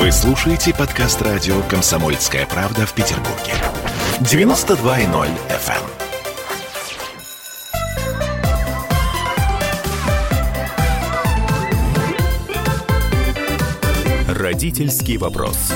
Вы слушаете подкаст радио «Комсомольская правда» в Петербурге. 92.0 FM. Родительский вопрос.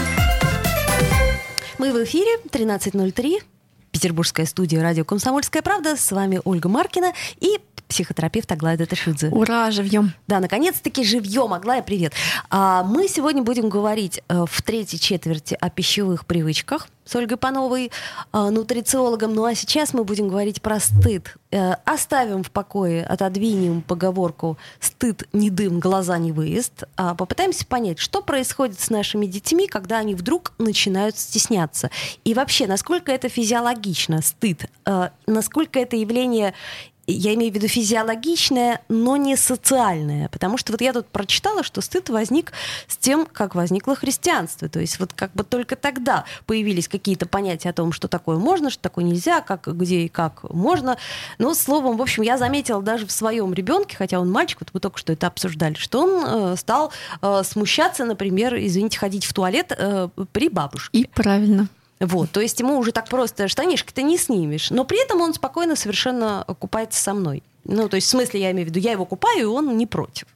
Мы в эфире 13.03. Петербургская студия радио «Комсомольская правда». С вами Ольга Маркина и психотерапевт Аглая Даташидзе. Ура, живьем! Да, наконец-таки живьем. Аглая, привет. А, мы сегодня будем говорить э, в третьей четверти о пищевых привычках с Ольгой Пановой, э, нутрициологом. Ну а сейчас мы будем говорить про стыд. Э, оставим в покое, отодвинем поговорку «стыд не дым, глаза не выезд». А попытаемся понять, что происходит с нашими детьми, когда они вдруг начинают стесняться. И вообще, насколько это физиологично, стыд, насколько это явление я имею в виду физиологичное, но не социальное. Потому что вот я тут прочитала, что стыд возник с тем, как возникло христианство. То есть вот как бы только тогда появились какие-то понятия о том, что такое можно, что такое нельзя, как, где и как можно. Но словом, в общем, я заметила даже в своем ребенке, хотя он мальчик, вот мы только что это обсуждали, что он э, стал э, смущаться, например, извините, ходить в туалет э, при бабушке. И правильно. Вот, то есть ему уже так просто штанишки-то не снимешь. Но при этом он спокойно совершенно купается со мной. Ну, то есть в смысле, я имею в виду, я его купаю, и он не против.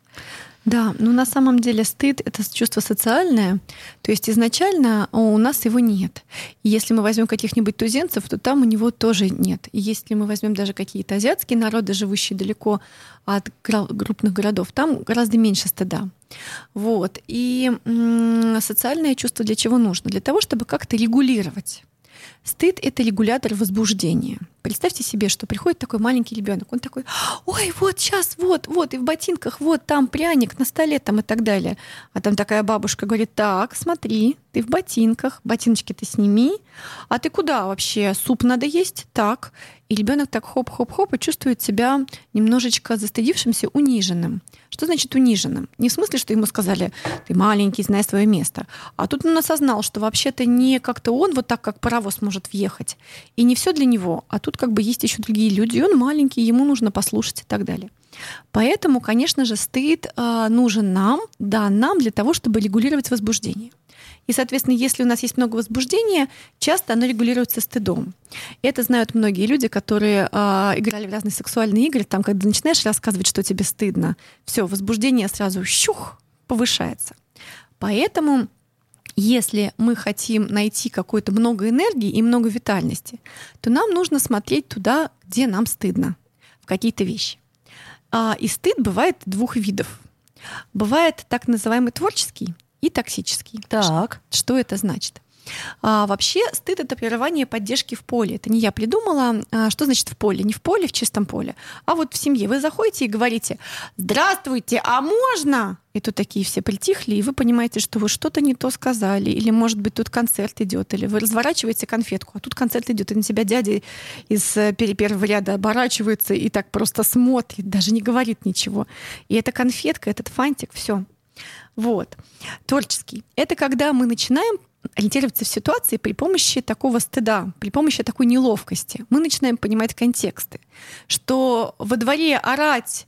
Да, но на самом деле стыд — это чувство социальное, то есть изначально у нас его нет. И если мы возьмем каких-нибудь туземцев, то там у него тоже нет. И если мы возьмем даже какие-то азиатские народы, живущие далеко от крупных городов, там гораздо меньше стыда. Вот. И социальное чувство для чего нужно? Для того, чтобы как-то регулировать Стыд — это регулятор возбуждения. Представьте себе, что приходит такой маленький ребенок, он такой, ой, вот сейчас, вот, вот, и в ботинках, вот там пряник на столе там и так далее. А там такая бабушка говорит, так, смотри, ты в ботинках, ботиночки ты сними, а ты куда вообще? Суп надо есть? Так. И ребенок так хоп-хоп-хоп и чувствует себя немножечко застыдившимся, униженным. Что значит униженным? Не в смысле, что ему сказали, ты маленький, знай свое место. А тут он осознал, что вообще-то не как-то он вот так, как паровоз может въехать. И не все для него. А тут как бы есть еще другие люди. И он маленький, ему нужно послушать и так далее. Поэтому, конечно же, стыд э, нужен нам, да, нам для того, чтобы регулировать возбуждение. И, соответственно, если у нас есть много возбуждения, часто оно регулируется стыдом. Это знают многие люди, которые э, играли в разные сексуальные игры. Там, когда начинаешь рассказывать, что тебе стыдно, все, возбуждение сразу щух повышается. Поэтому если мы хотим найти какой-то много энергии и много витальности, то нам нужно смотреть туда, где нам стыдно, в какие-то вещи. А, и стыд бывает двух видов. Бывает так называемый творческий и токсический. Так. Что это значит? А, вообще стыд это прерывание поддержки в поле. Это не я придумала. А, что значит в поле? Не в поле, в чистом поле, а вот в семье. Вы заходите и говорите: "Здравствуйте, а можно?" И тут такие все притихли, и вы понимаете, что вы что-то не то сказали, или, может быть, тут концерт идет, или вы разворачиваете конфетку, а тут концерт идет, и на себя дядя из э, первого ряда оборачивается и так просто смотрит, даже не говорит ничего. И эта конфетка, этот фантик, все. Вот. Творческий. Это когда мы начинаем ориентироваться в ситуации при помощи такого стыда, при помощи такой неловкости. Мы начинаем понимать контексты, что во дворе орать,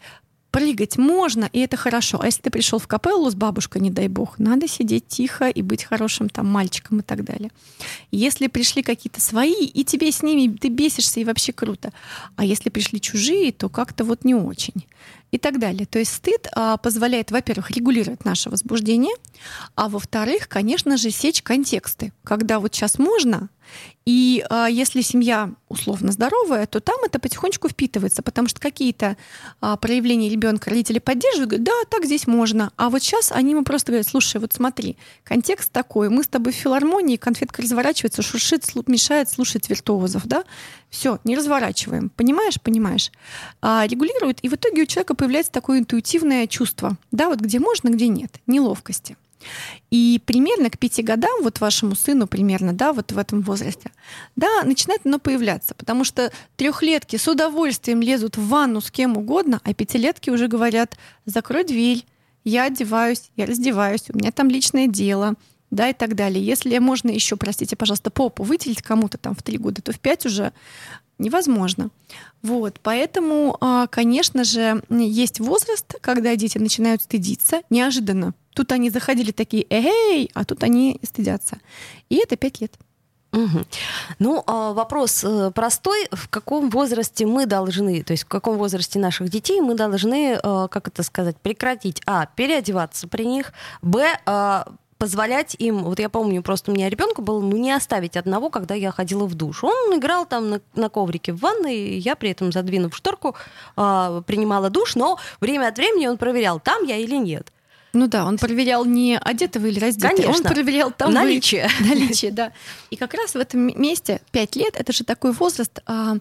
прыгать можно, и это хорошо. А если ты пришел в капеллу с бабушкой, не дай бог, надо сидеть тихо и быть хорошим там мальчиком и так далее. Если пришли какие-то свои, и тебе с ними, ты бесишься, и вообще круто. А если пришли чужие, то как-то вот не очень и так далее. То есть стыд а, позволяет, во-первых, регулировать наше возбуждение, а во-вторых, конечно же, сечь контексты. Когда вот сейчас можно, и а, если семья условно здоровая, то там это потихонечку впитывается, потому что какие-то а, проявления ребенка родители поддерживают, говорят, да, так здесь можно. А вот сейчас они ему просто говорят, слушай, вот смотри, контекст такой, мы с тобой в филармонии, конфетка разворачивается, шуршит, мешает слушать виртуозов, да, все, не разворачиваем. Понимаешь, понимаешь. А, регулирует, и в итоге у человека появляется такое интуитивное чувство, да, вот где можно, где нет, неловкости. И примерно к пяти годам, вот вашему сыну примерно, да, вот в этом возрасте, да, начинает оно появляться, потому что трехлетки с удовольствием лезут в ванну с кем угодно, а пятилетки уже говорят, закрой дверь, я одеваюсь, я раздеваюсь, у меня там личное дело, да, и так далее. Если можно еще, простите, пожалуйста, попу выделить кому-то там в три года, то в пять уже невозможно. Вот, поэтому, а, конечно же, есть возраст, когда дети начинают стыдиться неожиданно, тут они заходили такие, эй, а тут они стыдятся. И это пять лет. Угу. Ну, а, вопрос э, простой. В каком возрасте мы должны, то есть в каком возрасте наших детей мы должны, э, как это сказать, прекратить, а, переодеваться при них, б, а, позволять им, вот я помню, просто у меня ребенка был, ну, не оставить одного, когда я ходила в душ. Он играл там на, на коврике в ванной, я при этом, задвинув шторку, э, принимала душ, но время от времени он проверял, там я или нет. Ну да, он проверял не одетого или раздетого, Конечно. он проверял там Наличие. вы- наличие, да. И как раз в этом месте 5 лет это же такой возраст, а,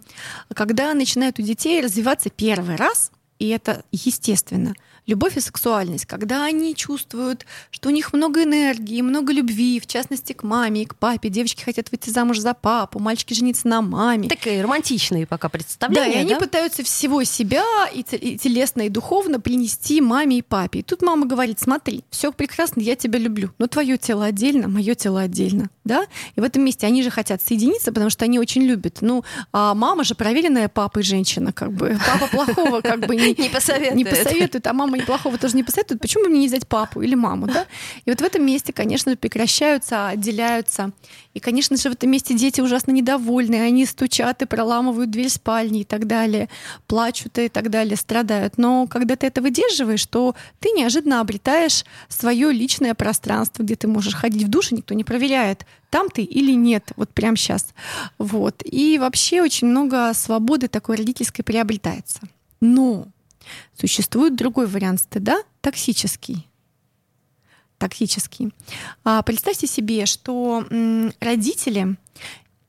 когда начинают у детей развиваться первый раз, и это естественно. Любовь и сексуальность, когда они чувствуют, что у них много энергии, много любви, в частности, к маме и к папе. Девочки хотят выйти замуж за папу, мальчики жениться на маме. Такие романтичные пока Да, представления, и они да? пытаются всего себя и, и телесно, и духовно принести маме и папе. И тут мама говорит, смотри, все прекрасно, я тебя люблю, но твое тело отдельно, мое тело отдельно. Да? И в этом месте они же хотят соединиться, потому что они очень любят. Ну, а мама же проверенная папой женщина, как бы. Папа плохого как бы не, Не посоветует. не посоветует, а мама неплохого тоже не посоветует. Почему бы мне не взять папу или маму, да? И вот в этом месте, конечно, прекращаются, отделяются. И, конечно же, в этом месте дети ужасно недовольны. Они стучат и проламывают дверь спальни и так далее, плачут и так далее, страдают. Но когда ты это выдерживаешь, то ты неожиданно обретаешь свое личное пространство, где ты можешь ходить в душ, и никто не проверяет, там ты или нет, вот прямо сейчас. Вот. И вообще очень много свободы такой родительской приобретается. Но Существует другой вариант стыда, токсический. Токсический. А, представьте себе, что м, родители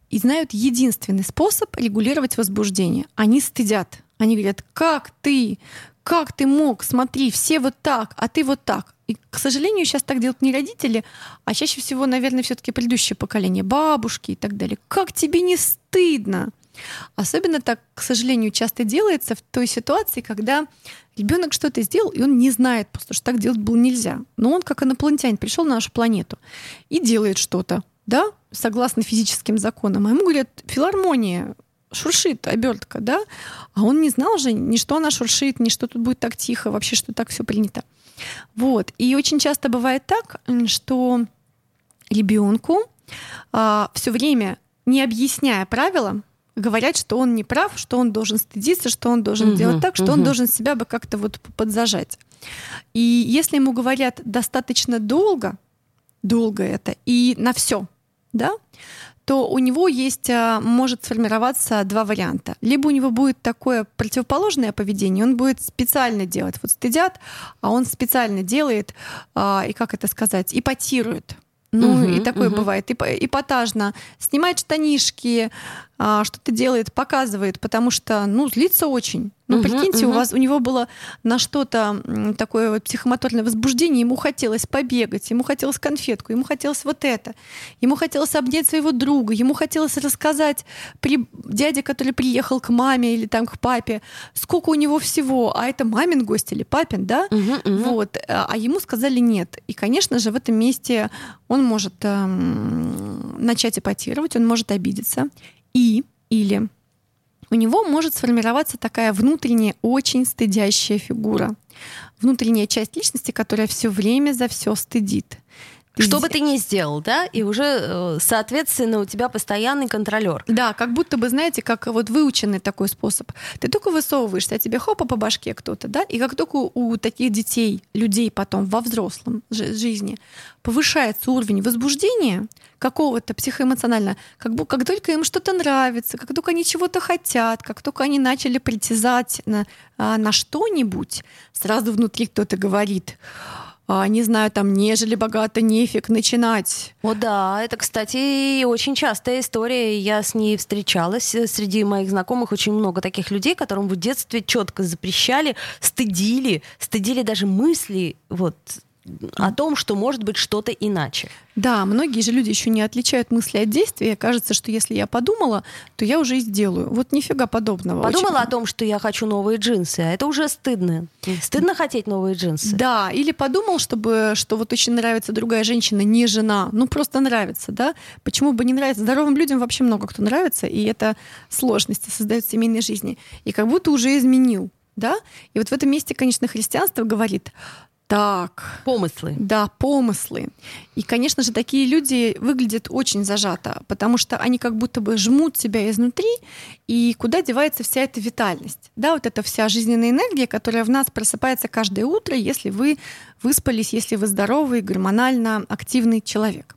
и знают единственный способ регулировать возбуждение. Они стыдят. Они говорят, как ты, как ты мог, смотри, все вот так, а ты вот так. И, к сожалению, сейчас так делают не родители, а чаще всего, наверное, все-таки предыдущее поколение, бабушки и так далее. Как тебе не стыдно? Особенно так, к сожалению, часто делается в той ситуации, когда ребенок что-то сделал, и он не знает, просто что так делать было нельзя. Но он, как инопланетянин, пришел на нашу планету и делает что-то, да, согласно физическим законам. А ему говорят, филармония, шуршит обертка, да, а он не знал же ни что она шуршит, ни что тут будет так тихо, вообще, что так все принято. Вот. И очень часто бывает так, что ребенку все время, не объясняя правила, говорят, что он не прав, что он должен стыдиться, что он должен Мгм, делать так, что он мгм. должен себя бы как-то вот подзажать. И если ему говорят достаточно долго, долго это, и на все, да, то у него есть, а, может сформироваться два варианта. Либо у него будет такое противоположное поведение, он будет специально делать. Вот стыдят, а он специально делает, а, и как это сказать, ипотирует. Ну, Мгм, и такое мгм. бывает. Ип- эпатажно. Снимает штанишки, а, что-то делает, показывает, потому что, ну, злится очень. Ну, Мгм, прикиньте, у мгм. вас у него было на что-то такое вот психомоторное возбуждение, ему хотелось побегать, ему хотелось конфетку, ему хотелось вот это, ему хотелось обнять своего друга, ему хотелось рассказать при дяде, который приехал к маме или там к папе, сколько у него всего, а это мамин гость или папин, да? Мгм, мгм. Вот, а а ему сказали нет. И, конечно же, в этом месте он может эм, начать эпатировать, он может обидеться. И или у него может сформироваться такая внутренняя, очень стыдящая фигура. Внутренняя часть личности, которая все время за все стыдит. Что бы ты ни сделал, да, и уже, э, соответственно, у тебя постоянный контролер. Да, как будто бы, знаете, как вот выученный такой способ. Ты только высовываешься, а тебе хопа по башке кто-то, да? И как только у таких детей, людей потом во взрослом жи- жизни повышается уровень возбуждения какого-то психоэмоционально, как, бу- как только им что-то нравится, как только они чего-то хотят, как только они начали притязать на, а, на что-нибудь, сразу внутри кто-то говорит, не знаю, там, нежели богато, нефиг начинать. О, да, это, кстати, очень частая история. Я с ней встречалась. Э, Среди моих знакомых очень много таких людей, которым в детстве четко запрещали, стыдили, стыдили даже мысли вот, о том, что может быть что-то иначе. Да, многие же люди еще не отличают мысли от действия. Кажется, что если я подумала, то я уже и сделаю. Вот нифига подобного. Подумала Очень- о том, что я хочу новые джинсы, а это уже стыдно. Стыдно хотеть новые джинсы. Да, или подумал, чтобы, что вот очень нравится другая женщина, не жена, ну просто нравится, да? Почему бы не нравится? Здоровым людям вообще много кто нравится, и это сложности создают в семейной жизни. И как будто уже изменил, да? И вот в этом месте, конечно, христианство говорит, Так. Помыслы. Да, помыслы. И, конечно же, такие люди выглядят очень зажато, потому что они как будто бы жмут себя изнутри, и куда девается вся эта витальность? Да, вот эта вся жизненная энергия, которая в нас просыпается каждое утро, если вы выспались, если вы здоровый, гормонально активный человек.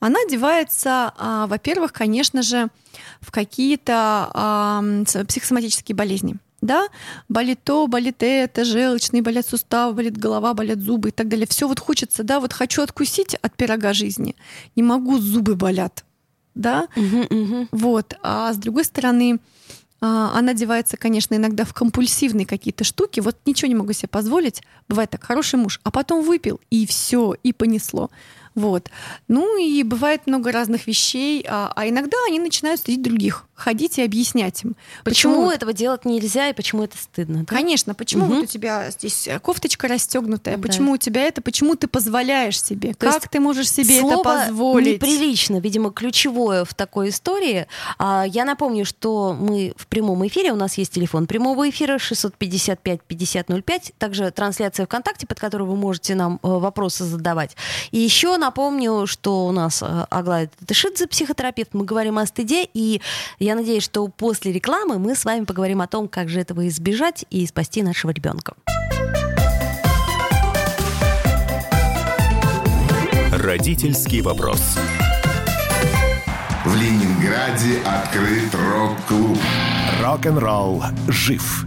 Она девается, а, во-первых, конечно же, в какие-то психосоматические болезни да, болит то, болит это, желчные, болят суставы, болит голова, болят зубы и так далее. Все вот хочется, да, вот хочу откусить от пирога жизни, не могу, зубы болят, да, вот. А с другой стороны, а, она девается, конечно, иногда в компульсивные какие-то штуки. Вот ничего не могу себе позволить. Бывает так, хороший муж, а потом выпил, и все, и понесло. Вот. Ну и бывает много разных вещей, а, а иногда они начинают стыдить других, ходить и объяснять им. Почему вот- этого делать нельзя и почему это стыдно? да? Конечно, почему Мгм. вот у тебя здесь кофточка расстегнутая, Да. почему у тебя это, почему ты позволяешь себе, То как ты можешь себе это Слово позволить? неприлично, видимо, ключевое в такой истории. А, Я напомню, что мы в прямом эфире, у нас есть телефон прямого эфира 655-5005, также трансляция ВКонтакте, под которой вы можете нам э, вопросы задавать. И еще напомню, что у нас э, Аглая Тышидзе, психотерапевт, мы говорим о стыде, и я надеюсь, что после рекламы мы с вами поговорим о том, как же этого избежать и спасти нашего ребенка. Родительский вопрос. В Ленинграде открыт рок-клуб. Рок-н-ролл жив.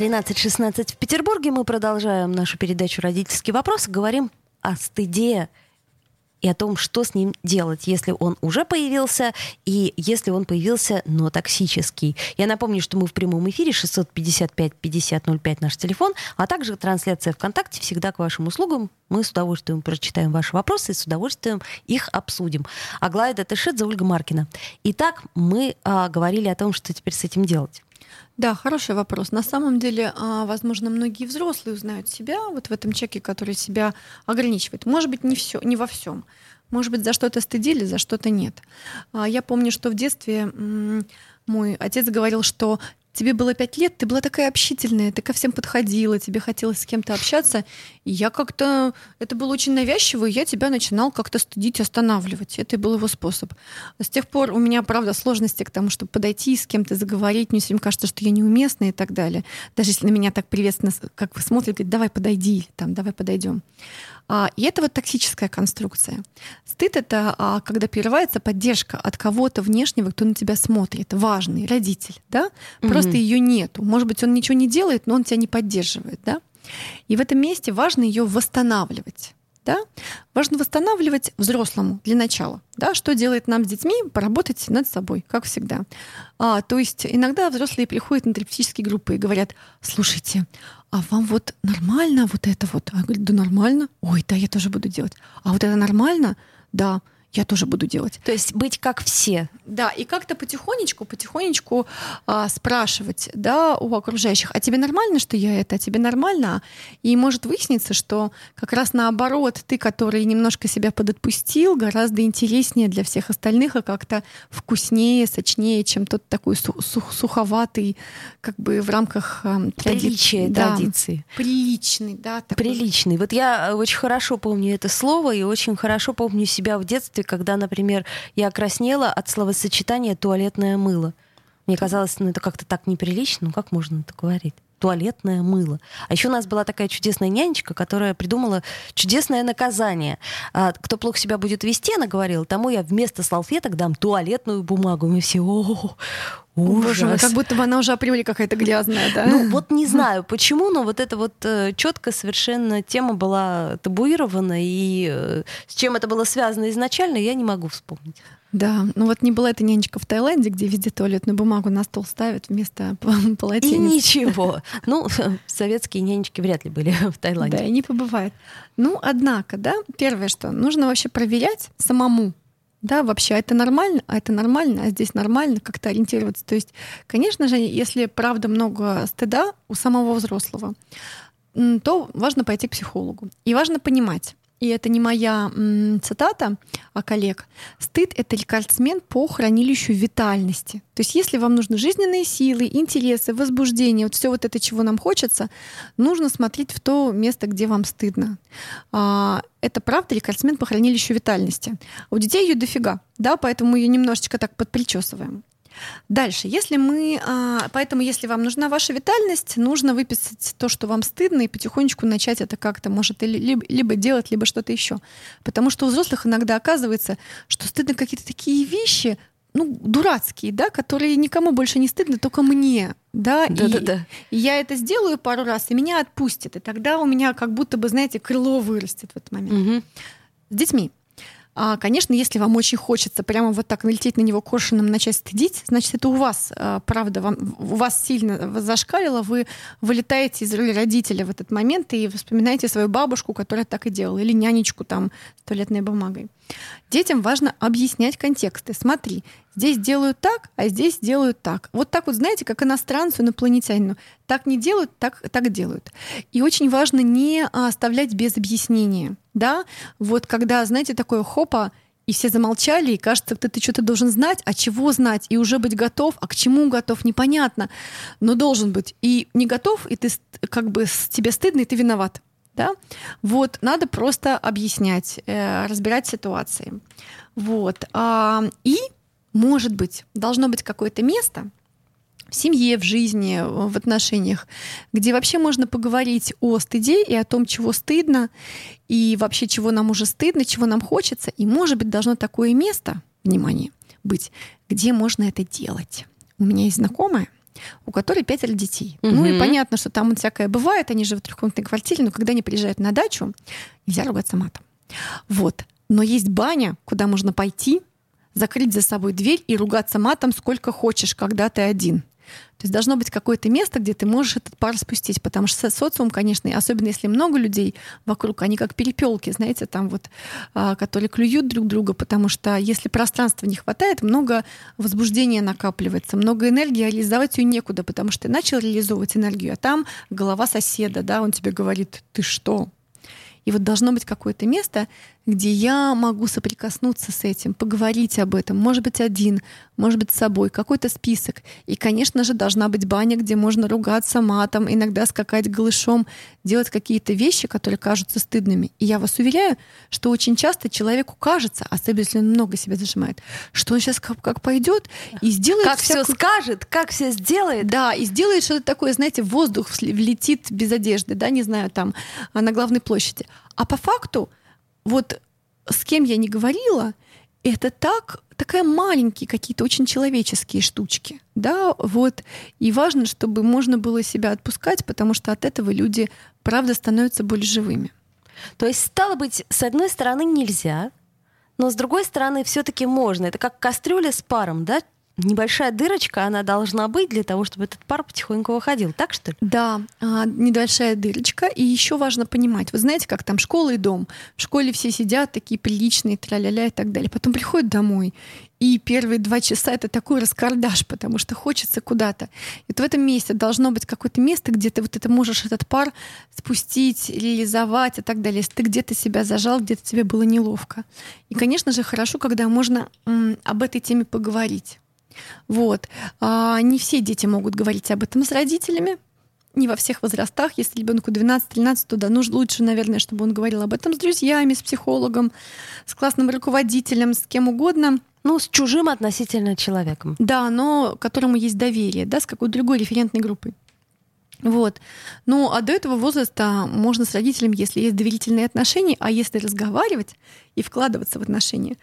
13.16 в Петербурге. Мы продолжаем нашу передачу «Родительский вопрос». Говорим о стыде и о том, что с ним делать, если он уже появился и если он появился, но токсический. Я напомню, что мы в прямом эфире 655-5005 наш телефон, а также трансляция ВКонтакте всегда к вашим услугам. Мы с удовольствием прочитаем ваши вопросы и с удовольствием их обсудим. Аглая Датышидзе, Ольга Маркина. Итак, мы а, говорили о том, что теперь с этим делать. Да, хороший вопрос. На самом деле, а, возможно, многие взрослые узнают себя вот в этом человеке, который себя ограничивает. Может быть, не все, не во всем. Может быть, за что-то стыдили, за что-то нет. А, Я помню, что в детстве мой отец говорил, что тебе было пять лет, ты была такая общительная, ты ко всем подходила, тебе хотелось с кем-то общаться. И я как-то... Это было очень навязчиво, и я тебя начинал как-то стыдить, останавливать. Это и был его способ. С тех пор у меня, правда, сложности к тому, чтобы подойти с кем-то заговорить. Мне все время кажется, что я неуместна и так далее. Даже если на меня так приветственно, как вы смотрите, говорит, давай подойди, там, давай подойдем. А, И это вот токсическая конструкция. Стыд — это а, когда прерывается поддержка от кого-то внешнего, кто на тебя смотрит, важный, родитель, да? Просто ее нету. Может быть, он ничего не делает, но он тебя не поддерживает, да? И в этом месте важно ее восстанавливать. Да? Важно восстанавливать взрослому для начала. Да? Что делает нам с детьми? Поработать над собой, как всегда. А, то есть иногда взрослые приходят на терапевтические группы и говорят, слушайте, а вам вот нормально вот это вот? А я говорю, да нормально. Ой, да, я тоже буду делать. А вот это нормально? Да, я тоже буду делать. То есть быть как все. Да, и как-то потихонечку, потихонечку а, спрашивать, да, у окружающих, а тебе нормально, что я это, а тебе нормально? И может выясниться, что как раз наоборот, ты, который немножко себя подотпустил, гораздо интереснее для всех остальных, и как-то вкуснее, сочнее, чем тот такой су- сух- суховатый, как бы в рамках а, тради- да, традиции. Приличный, да. такой. Приличный. Вот я э, очень хорошо помню это слово и очень хорошо помню себя в детстве, когда, например, я краснела от словосочетания туалетное мыло. Мне казалось, ну это как-то так неприлично, ну как можно это говорить? Туалетное мыло. А еще у нас была такая чудесная нянечка, которая придумала чудесное наказание. А, кто плохо себя будет вести, она говорила, тому я вместо салфеток дам туалетную бумагу. Мы все, о, Боже мой, ужас. как будто бы она уже априори какая-то грязная, да? Ну, вот не знаю почему, но вот эта вот э, четко совершенно тема была табуирована, и э, с чем это было связано изначально, я не могу вспомнить. Да, ну вот не была эта нянечка в Таиланде, где везде туалетную бумагу на стол ставят вместо п- И полотенец. ничего. Ну, советские нянечки вряд ли были в Таиланде. Да, и не побывает. Ну, однако, да, первое, что нужно вообще проверять самому, да, вообще, а это нормально, а это нормально, а здесь нормально, как-то ориентироваться. То есть, конечно же, если правда много стыда у самого взрослого, то важно пойти к психологу. И важно понимать, и это не моя м, цитата, а коллег, стыд — это рекордсмен по хранилищу витальности. То есть если вам нужны жизненные силы, интересы, возбуждение, вот все вот это, чего нам хочется, нужно смотреть в то место, где вам стыдно. А, это правда рекордсмен по хранилищу витальности. У детей ее дофига, да, поэтому ее немножечко так подпричесываем. Дальше, если мы, а, поэтому если вам нужна ваша витальность, нужно выписать то, что вам стыдно, и потихонечку начать это как-то, может, либо, либо делать, либо что-то еще. Потому что у взрослых иногда оказывается, что стыдно какие-то такие вещи, ну, дурацкие, да, которые никому больше не стыдно, только мне, да, и- Да-да-да. и я это сделаю пару раз, и меня отпустит, и тогда у меня как будто бы, знаете, крыло вырастет в этот момент Мгм. с детьми. А, конечно, если вам очень хочется прямо вот так налететь на него коршуном, начать стыдить, значит, это у вас, а, правда, вам, у вас сильно зашкалило, вы вылетаете из роли родителя в этот момент и вспоминаете свою бабушку, которая так и делала, или нянечку там с туалетной бумагой. Детям важно объяснять контексты. Смотри, здесь делают так, а здесь делают так. Вот так вот, знаете, как иностранцу, инопланетянину. Так не делают, так, так делают. И очень важно не оставлять без объяснения. Да? Вот когда, знаете, такое хопа, и все замолчали, и кажется, ты, ты что-то должен знать, а чего знать, и уже быть готов, а к чему готов, непонятно, но должен быть. И не готов, и ты как бы тебе стыдно, и ты виноват. Да? Вот, надо просто объяснять, э, разбирать ситуации. Вот. А, и, может быть, должно быть какое-то место в семье, в жизни, в отношениях, где вообще можно поговорить о стыде и о том, чего стыдно, и вообще чего нам уже стыдно, чего нам хочется. И, может быть, должно такое место, внимание, быть, где можно это делать. У меня есть знакомая, у которой пятеро детей. Ну и понятно, что там всякое бывает, они живут в трехкомнатной квартире, но когда они приезжают на дачу, нельзя ругаться матом. Вот. Но есть баня, куда можно пойти, закрыть за собой дверь и ругаться матом сколько хочешь, когда ты один. То есть должно быть какое-то место, где ты можешь этот пар спустить, потому что со- социум, конечно, и особенно если много людей вокруг, они как перепелки, знаете, там вот, а, которые клюют друг друга, потому что если пространства не хватает, много возбуждения накапливается, много энергии, а реализовать ее некуда, потому что ты начал реализовывать энергию, а там голова соседа, да, он тебе говорит, ты что? И вот должно быть какое-то место, где я могу соприкоснуться с этим, поговорить об этом, может быть, один, может быть, с собой, какой-то список. И, конечно же, должна быть баня, где можно ругаться матом, иногда скакать голышом, делать какие-то вещи, которые кажутся стыдными. И я вас уверяю, что очень часто человеку кажется, особенно если он много себя зажимает, что он сейчас как, как пойдет и сделает Как все всякую- скажет, как все сделает. да, и сделает что-то такое, знаете, воздух влетит без одежды, да, не знаю, там, а, на главной площади. А по факту, вот с кем я не говорила, это так, такая маленькие какие-то очень человеческие штучки, да, вот. И важно, чтобы можно было себя отпускать, потому что от этого люди, правда, становятся более живыми. То есть, стало быть, с одной стороны нельзя, но с другой стороны все-таки можно. Это как кастрюля с паром, да? Небольшая дырочка, она должна быть для того, чтобы этот пар потихоньку выходил. Так что ли? Да, а, небольшая дырочка. И еще важно понимать, вы знаете, как там школа и дом. В школе все сидят такие приличные, тра-ля-ля и так далее. Потом приходят домой, и первые два часа это такой раскардаш, потому что хочется куда-то. И вот в этом месте должно быть какое-то место, где ты вот это можешь этот пар спустить, реализовать и так далее. Если ты где-то себя зажал, где-то тебе было неловко. И, конечно же, хорошо, когда можно м, об этой теме поговорить. Вот. А, не все дети могут говорить об этом с родителями, не во всех возрастах. Если ребенку 12-13, то да, нужно лучше, наверное, чтобы он говорил об этом с друзьями, с психологом, с классным руководителем, с кем угодно. Ну, с чужим относительно человеком. Да, но которому есть доверие, да, с какой-то другой референтной группой. Вот. Ну, а до этого возраста можно с родителем, если есть доверительные отношения, а если разговаривать и вкладываться в отношения,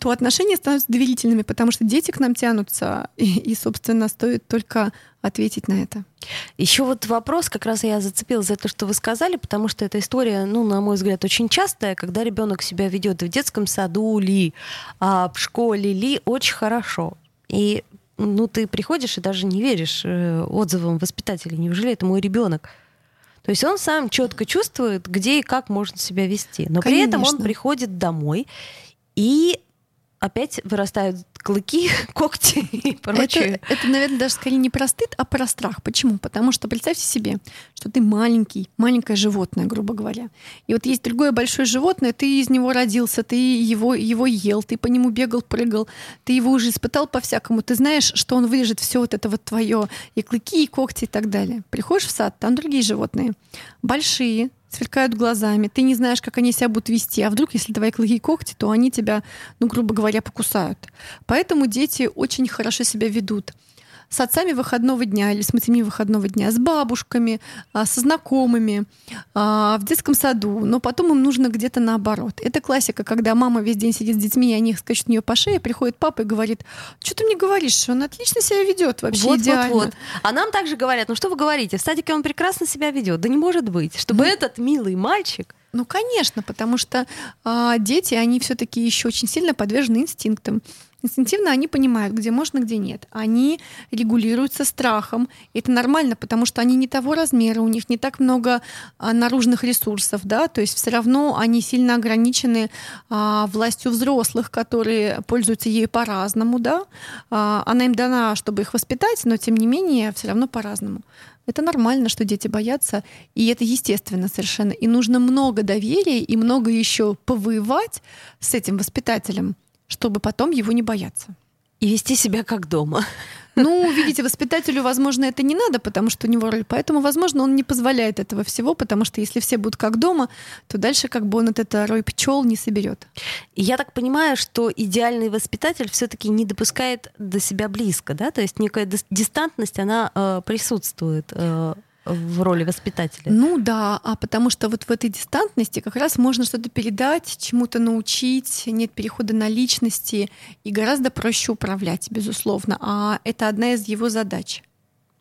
то отношения становятся доверительными, потому что дети к нам тянутся, и, и собственно, стоит только ответить на это. Еще вот вопрос, как раз я зацепилась за то, что вы сказали, потому что эта история, ну, на мой взгляд, очень частая, когда ребенок себя ведет в детском саду ли, а в школе ли, очень хорошо. И ну, ты приходишь и даже не веришь э, отзывам воспитателей. Неужели это мой ребенок? То есть он сам четко чувствует, где и как можно себя вести. Но при этом он Конечно. приходит домой и опять вырастают клыки, когти и прочее. Это, это, наверное, даже скорее не про стыд, а про страх. Почему? Потому что представьте себе, что ты маленький, маленькое животное, грубо говоря. И вот есть другое большое животное, ты из него родился, ты его, его ел, ты по нему бегал, прыгал, ты его уже испытал по-всякому. Ты знаешь, что он вырежет все вот это вот твое, и клыки, и когти, и так далее. Приходишь в сад, там другие животные. Большие, сверкают глазами, ты не знаешь, как они себя будут вести, а вдруг, если твои клыки и когти, то они тебя, ну, грубо говоря, покусают. Поэтому дети очень хорошо себя ведут с отцами выходного дня или с матерями выходного дня, с бабушками, а, со знакомыми, а, в детском саду, но потом им нужно где-то наоборот. Это классика, когда мама весь день сидит с детьми, и они скачут на нее по шее, приходит папа и говорит, что ты мне говоришь, он отлично себя ведет, вообще вот, идеально. вот, вот. А нам также говорят, ну что вы говорите, в садике он прекрасно себя ведет. Да не может быть, чтобы Ну. этот милый мальчик Ну, конечно, потому что а, дети, они все-таки еще очень сильно подвержены инстинктам. Инстинктивно они понимают, где можно, где нет. Они регулируются страхом. Это нормально, потому что они не того размера, у них не так много а, наружных ресурсов, да, то есть все равно они сильно ограничены а, властью взрослых, которые пользуются ею по-разному, да. А, она им дана, чтобы их воспитать, но тем не менее все равно по-разному. Это нормально, что дети боятся, и это естественно совершенно. И нужно много доверия и много еще повоевать с этим воспитателем, чтобы потом его не бояться. и вести себя как дома. Ну, видите, воспитателю, возможно, это не надо, потому что у него роль. Поэтому, возможно, он не позволяет этого всего, потому что если все будут как дома, то дальше как бы он от это рой пчел не соберет. И я так понимаю, что идеальный воспитатель все-таки не допускает до себя близко, да? То есть некая дис- дистантность, она э, присутствует э, в роли воспитателя. Ну да, а потому что вот в этой дистантности как раз можно что-то передать, чему-то научить, нет перехода на личности, и гораздо проще управлять, безусловно. А это одна из его задач.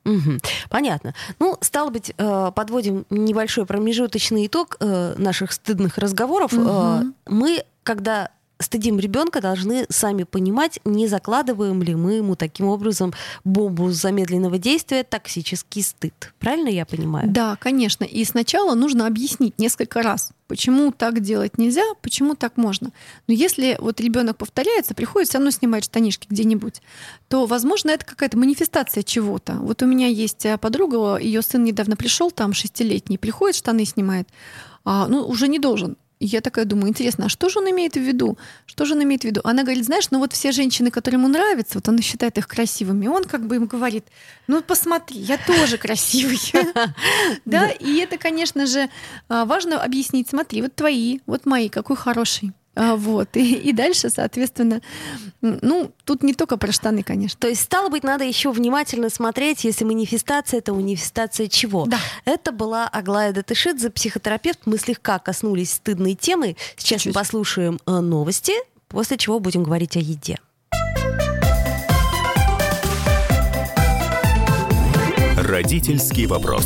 Мгм. Понятно. Ну, стало быть, э, подводим небольшой промежуточный итог э, наших стыдных разговоров. Мгм. Мы, когда стыдим ребенка, должны сами понимать, не закладываем ли мы ему таким образом бомбу замедленного действия токсический стыд. Правильно я понимаю? Да, конечно. И сначала нужно объяснить несколько раз, почему так делать нельзя, почему так можно. Но если вот ребенок повторяется, приходит все равно снимать штанишки где-нибудь, то, возможно, это какая-то манифестация чего-то. Вот у меня есть э, подруга, ее сын недавно пришел, там шестилетний, приходит, штаны снимает, а, ну уже не должен. И я такая думаю, интересно, а что же он имеет в виду? Что же он имеет в виду? Она говорит, знаешь, ну вот все женщины, которые ему нравятся, вот он считает их красивыми, он как бы им говорит, ну посмотри, я тоже красивый. Да, и это, конечно же, а, важно объяснить, смотри, вот твои, вот мои, какой хороший. А, Вот. И, и дальше, соответственно, ну, тут не только про штаны, конечно. То есть, стало быть, надо еще внимательно смотреть, если манифестация, это манифестация чего? Да. Это была Аглая Датышидзе, психотерапевт. Мы слегка коснулись стыдной темы. Сейчас Чуть-чуть. мы послушаем э, новости, после чего будем говорить о еде. Родительский вопрос.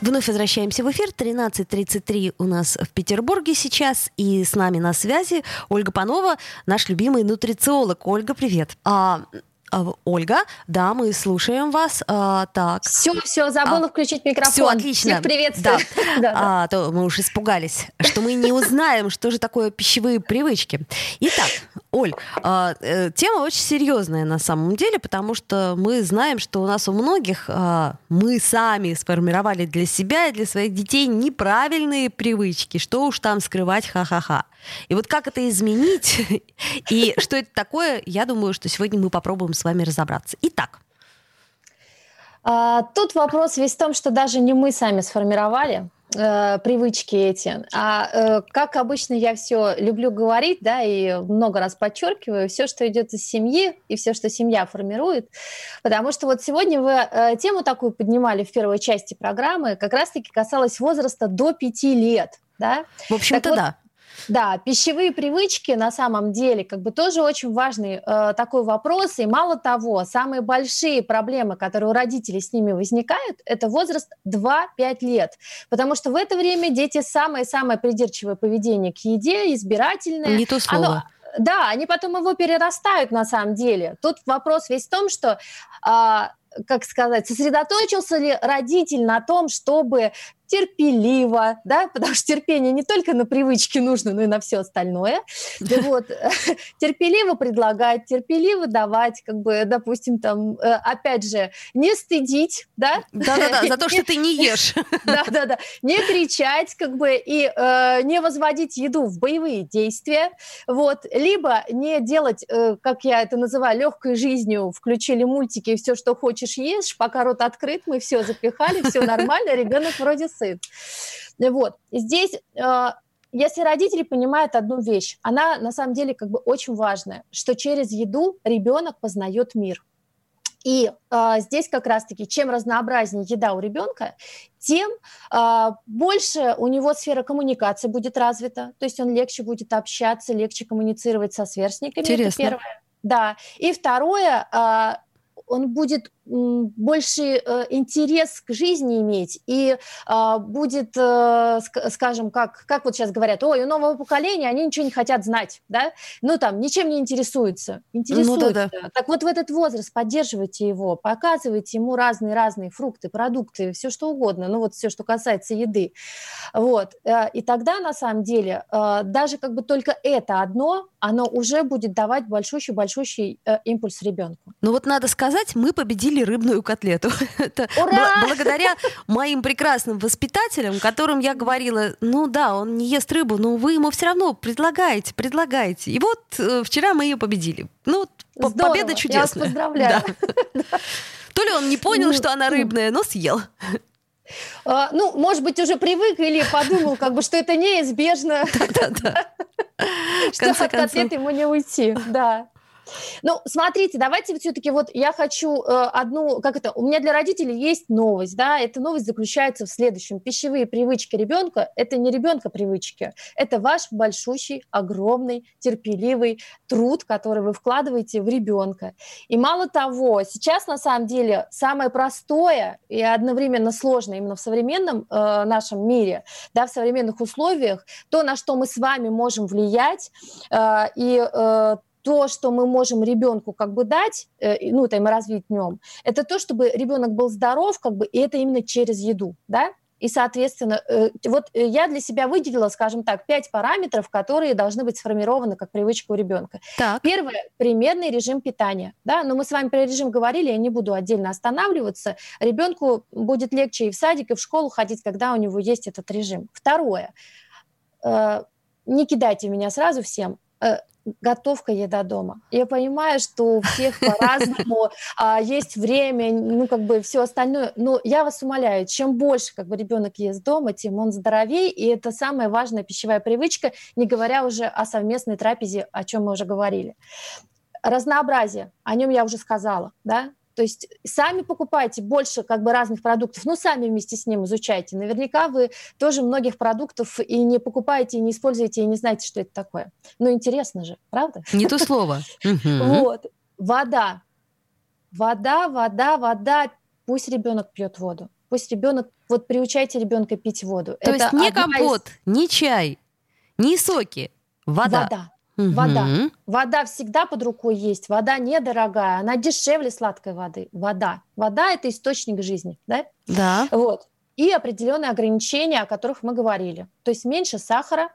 Вновь возвращаемся в эфир. 13.33 у нас в Петербурге сейчас. И с нами на связи Ольга Панова, наш любимый нутрициолог. Ольга, привет. А, Ольга, да, мы слушаем вас. А, так. Все, все, забыла А, включить микрофон. Все отлично. Всех приветствую. Да. Да, да. А, то мы уж испугались, что мы не узнаем, что же такое пищевые привычки. Итак, Оль, а, э, тема очень серьезная на самом деле, потому что мы знаем, что у нас у многих а, мы сами сформировали для себя и для своих детей неправильные привычки. Что уж там скрывать, ха-ха-ха. И вот как это изменить и что это такое, я думаю, что сегодня мы попробуем с вами разобраться. Итак, А, Тут вопрос весь в том, что даже не мы сами сформировали э, привычки эти. А э, как обычно я все люблю говорить, да, и много раз подчеркиваю, все, что идет из семьи и все, что семья формирует, потому что вот сегодня вы э, тему такую поднимали в первой части программы, как раз-таки касалась возраста до 5 лет, да. в общем-то, вот, да. Да, пищевые привычки на самом деле как бы тоже очень важный э, такой вопрос. И мало того, самые большие проблемы, которые у родителей с ними возникают, это возраст 2-5 лет. Потому что в это время дети самое-самое придирчивое поведение к еде, избирательное. Не то слово. Оно- да, они потом его перерастают на самом деле. Тут вопрос весь в том, что, а, как сказать, сосредоточился ли родитель на том, чтобы терпеливо, да, потому что терпение не только на привычки нужно, но и на все остальное. Да Вот, терпеливо предлагать, терпеливо давать, как бы, допустим, там, э, опять же, не стыдить, да? Да-да-да, за то, что ты не ешь. Да-да-да. Не кричать, как бы, и э, не возводить еду в боевые действия. Вот. Либо не делать, э, как я это называю, легкой жизнью, включили мультики, все, что хочешь, ешь, пока рот открыт, мы все запихали, все нормально, ребенок вроде сыт. Вот. Здесь э, если родители понимают одну вещь, она на самом деле как бы очень важная, что через еду ребенок познает мир. И э, здесь как раз-таки, чем разнообразнее еда у ребенка, тем э, больше у него сфера коммуникации будет развита, то есть он легче будет общаться, легче коммуницировать со сверстниками. Это Интересно. первое. Да. И второе, э, он будет больше э, интерес к жизни иметь и э, будет, э, ск- скажем, как, как вот сейчас говорят, ой, у нового поколения они ничего не хотят знать, да, ну там, ничем не интересуются, интересуются. да-да. Так вот в этот возраст поддерживайте его, показывайте ему разные-разные фрукты, продукты, все что угодно, ну вот все, что касается еды. Вот. Э, И тогда, на самом деле, даже как бы только это одно, оно уже будет давать большущий-большущий импульс ребенку. Ну вот надо сказать, мы победили рыбную котлету. Это Ура! бл- благодаря моим прекрасным воспитателям, которым я говорила, ну да, он не ест рыбу, но вы ему все равно предлагаете, предлагаете. И вот э, вчера мы ее победили. Ну, Здорово, победа я вас чудесная. поздравляю. Да. То ли он не понял, Ну, что она рыбная, но съел. А, Ну, может быть, уже привык или подумал, как бы, что это неизбежно, В что от котлет ему не уйти. Да. Ну, смотрите, давайте все-таки вот я хочу э, одну, как это, у меня для родителей есть новость, да, эта новость заключается в следующем. Пищевые привычки ребенка – это не ребенка привычки, это ваш большущий, огромный, терпеливый труд, который вы вкладываете в ребенка. И мало того, сейчас на самом деле самое простое и одновременно сложное именно в современном э, нашем мире, да, в современных условиях, то, на что мы с вами можем влиять, э, и э, то, что мы можем ребенку как бы дать, э, ну, там, развить в нем, это то, чтобы ребенок был здоров, как бы, и это именно через еду, да, и, соответственно, э, вот э, я для себя выделила, скажем так, пять параметров, которые должны быть сформированы как привычка у ребенка. Так. Первое – примерный режим питания. Да? Но мы с вами про режим говорили, я не буду отдельно останавливаться. Ребенку будет легче и в садик, и в школу ходить, когда у него есть этот режим. Второе не кидайте меня сразу всем. Готовка еда дома. Я понимаю, что у всех по-разному а, есть время, ну как бы все остальное. Но я вас умоляю, чем больше как бы ребенок ест дома, тем он здоровее, и это самая важная пищевая привычка, не говоря уже о совместной трапезе, о чем мы уже говорили. Разнообразие, о нем я уже сказала, да. То есть сами покупайте больше как бы разных продуктов, ну сами вместе с ним изучайте. Наверняка вы тоже многих продуктов и не покупаете, и не используете, и не знаете, что это такое. Ну интересно же, правда? Не то слово. Вот. Вода. Вода, вода, вода. Пусть ребенок пьет воду. Пусть ребенок, вот приучайте ребенка пить воду. То Это есть не одна из- компот, не чай, не соки, вода. Вода. Угу. Вода. Вода всегда под рукой есть. Вода недорогая, она дешевле сладкой воды. Вода. Вода – это источник жизни, да? Да. Вот. И определенные ограничения, о которых мы говорили. То есть меньше сахара,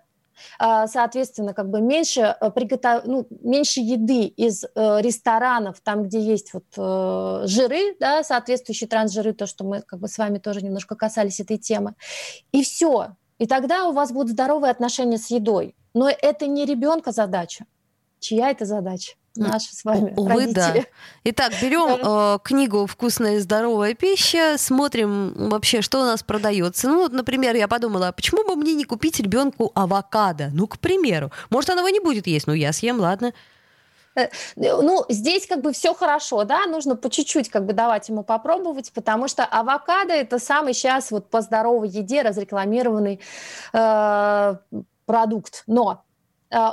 а, соответственно, как бы меньше, э, приготов... ну, меньше еды из э, ресторанов, там, где есть вот э, жиры, да, соответствующие трансжиры, то, что мы как бы с вами тоже немножко касались этой темы. И все. И тогда у вас будут здоровые отношения с едой. Но это не ребенка задача. Чья это задача? Наша с вами, Увы, родители. да. Итак, берем э, книгу «Вкусная и здоровая пища», смотрим вообще, что у нас продается. Ну, вот, например, я подумала, а почему бы мне не купить ребенку авокадо? Ну, к примеру. Может, она его не будет есть, ну, я съем, ладно. Э, ну, здесь как бы все хорошо, да, нужно по чуть-чуть как бы давать ему попробовать, потому что авокадо это самый сейчас вот по здоровой еде разрекламированный э, продукт. Но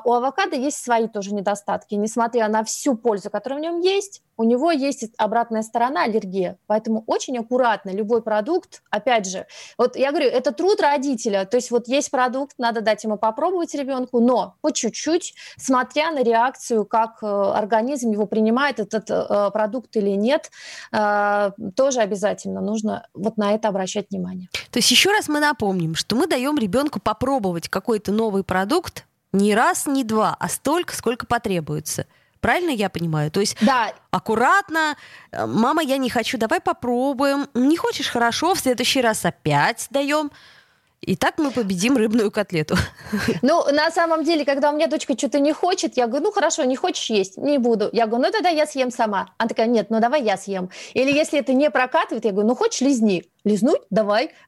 у авокадо есть свои тоже недостатки. Несмотря на всю пользу, которая в нем есть, у него есть обратная сторона аллергия. Поэтому очень аккуратно любой продукт, опять же, вот я говорю, это труд родителя. То есть вот есть продукт, надо дать ему попробовать ребенку, но по чуть-чуть, смотря на реакцию, как э, организм его принимает, этот э, продукт или нет, тоже обязательно нужно вот на это обращать внимание. То есть еще раз мы напомним, что мы даем ребенку попробовать какой-то новый продукт, не раз, не два, а столько, сколько потребуется. Правильно я понимаю? То есть да. аккуратно, э, мама, я не хочу, давай попробуем. Не хочешь, хорошо, в следующий раз опять даем. И так мы победим рыбную котлету. Ну, на самом деле, когда у меня дочка что-то не хочет, я говорю, ну хорошо, не хочешь есть, не буду. Я говорю, ну тогда я съем сама. Она такая, нет, ну давай я съем. Или если это не прокатывает, я говорю, ну хочешь, лизни лизнуть, давай.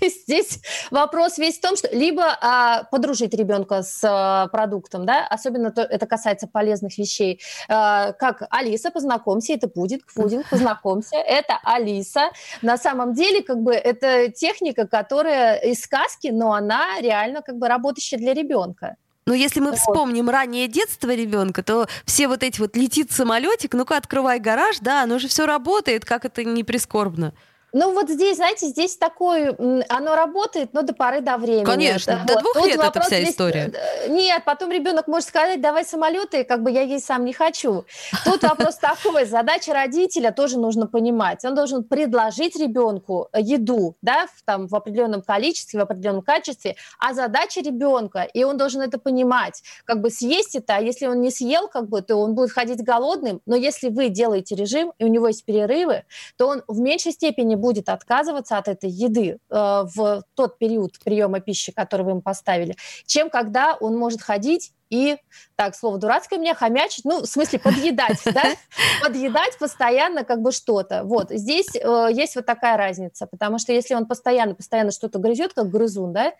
Есть здесь вопрос весь в том, что либо а, подружить ребенка с а, продуктом, да, особенно то, это касается полезных вещей, а, как Алиса, познакомься, это пудинг, пудинг, познакомься, это Алиса. На самом деле, как бы, это техника, которая из сказки, но она реально как бы работающая для ребенка. Но если мы вспомним раннее детство ребенка, то все вот эти вот летит самолетик, ну-ка открывай гараж, да, оно же все работает, как это не прискорбно. Ну вот здесь, знаете, здесь такое, оно работает, но до поры до времени. Конечно, до вот. двух Тут лет это вся здесь... история. Э, нет, потом ребенок может сказать, давай самолеты, как бы я есть сам не хочу. Тут вопрос такой, задача родителя тоже нужно понимать. Он должен предложить ребенку еду, да, в, там, в определенном количестве, в определенном качестве, а задача ребенка, и он должен это понимать, как бы съесть это, а если он не съел, как бы, то он будет ходить голодным, но если вы делаете режим, и у него есть перерывы, то он в меньшей степени будет отказываться от этой еды э, в тот период приема пищи, который вы ему поставили, чем когда он может ходить и, так, слово дурацкое мне, хомячить, ну, в смысле, подъедать, да, подъедать постоянно как бы что-то. Вот, здесь э, есть вот такая разница, потому что если он постоянно-постоянно что-то грызет, как грызун, да,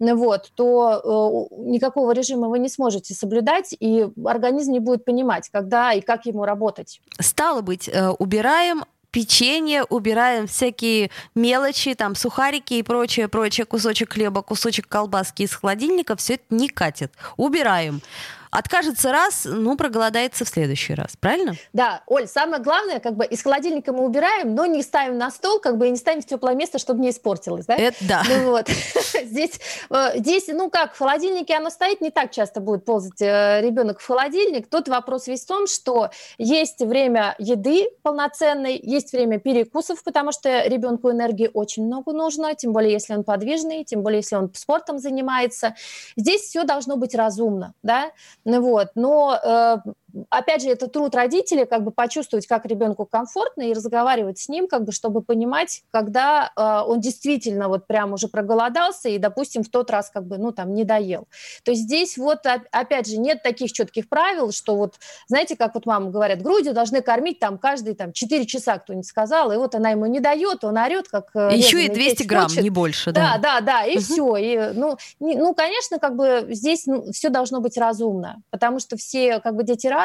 вот, то э, никакого режима вы не сможете соблюдать, и организм не будет понимать, когда и как ему работать. Стало быть, э, убираем печенье, убираем всякие мелочи, там сухарики и прочее, прочее, кусочек хлеба, кусочек колбаски из холодильника, все это не катит. Убираем. Откажется раз, ну, проголодается в следующий раз, правильно? Да, Оль, самое главное, как бы из холодильника мы убираем, но не ставим на стол, как бы и не ставим в теплое место, чтобы не испортилось, да? Это да. Ну вот, здесь, э, здесь, ну как, в холодильнике оно стоит, не так часто будет ползать э, ребенок в холодильник. Тут вопрос весь в том, что есть время еды полноценной, есть время перекусов, потому что ребенку энергии очень много нужно, тем более, если он подвижный, тем более, если он спортом занимается. Здесь все должно быть разумно, да? Ну вот. Но э, опять же, это труд родителей, как бы почувствовать, как ребенку комфортно и разговаривать с ним, как бы, чтобы понимать, когда э, он действительно вот прям уже проголодался и, допустим, в тот раз как бы, ну, там, не доел. То есть здесь вот, опять же, нет таких четких правил, что вот, знаете, как вот мама говорят, грудью должны кормить там каждые там 4 часа, кто-нибудь сказал, и вот она ему не дает, он орет, как... Э, Еще и 200 грамм, хочет. не больше, да. Да, да, да, и угу. все. И, ну, не, ну, конечно, как бы здесь ну, все должно быть разумно, потому что все как бы дети разные,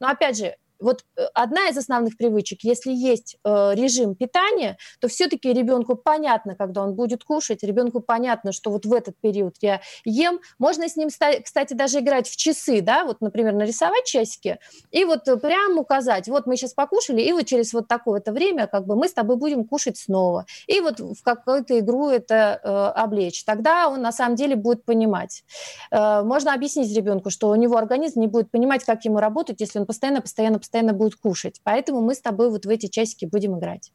но опять же, вот э, одна из основных привычек, если есть э, режим питания, то все-таки ребенку понятно, когда он будет кушать, ребенку понятно, что вот в этот период я ем. Можно с ним, кстати, даже играть в часы, да, вот, например, нарисовать часики и вот прям указать, вот мы сейчас покушали, и вот через вот такое-то время как бы мы с тобой будем кушать снова. И вот в какую-то игру это э, облечь. Тогда он на самом деле будет понимать. Э, можно объяснить ребенку, что у него организм не будет понимать, как ему работать, если он постоянно, постоянно, постоянно будет кушать. Поэтому мы с тобой вот в эти часики будем играть.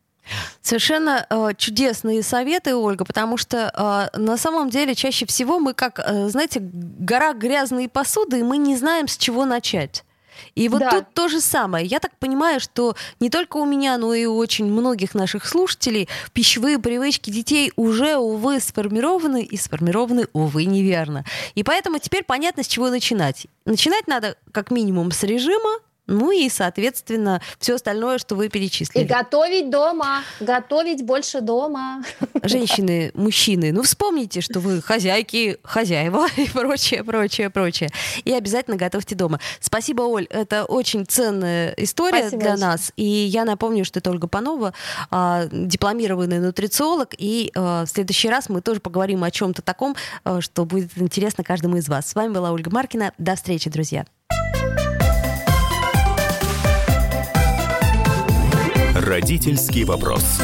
Совершенно э, чудесные советы, Ольга, потому что э, на самом деле чаще всего мы как, э, знаете, гора грязной посуды, и мы не знаем, с чего начать. И вот да. тут то же самое. Я так понимаю, что не только у меня, но и у очень многих наших слушателей пищевые привычки детей уже, увы, сформированы, и сформированы, увы, неверно. И поэтому теперь понятно, с чего начинать. Начинать надо как минимум с режима, ну и, соответственно, все остальное, что вы перечислили. И готовить дома, готовить больше дома. Женщины, мужчины, ну вспомните, что вы хозяйки, хозяева и прочее, прочее, прочее. И обязательно готовьте дома. Спасибо, Оль, это очень ценная история Спасибо для очень. нас. И я напомню, что это Ольга Панова, а, дипломированный нутрициолог. И а, в следующий раз мы тоже поговорим о чем-то таком, а, что будет интересно каждому из вас. С вами была Ольга Маркина. До встречи, друзья. Родительский вопрос.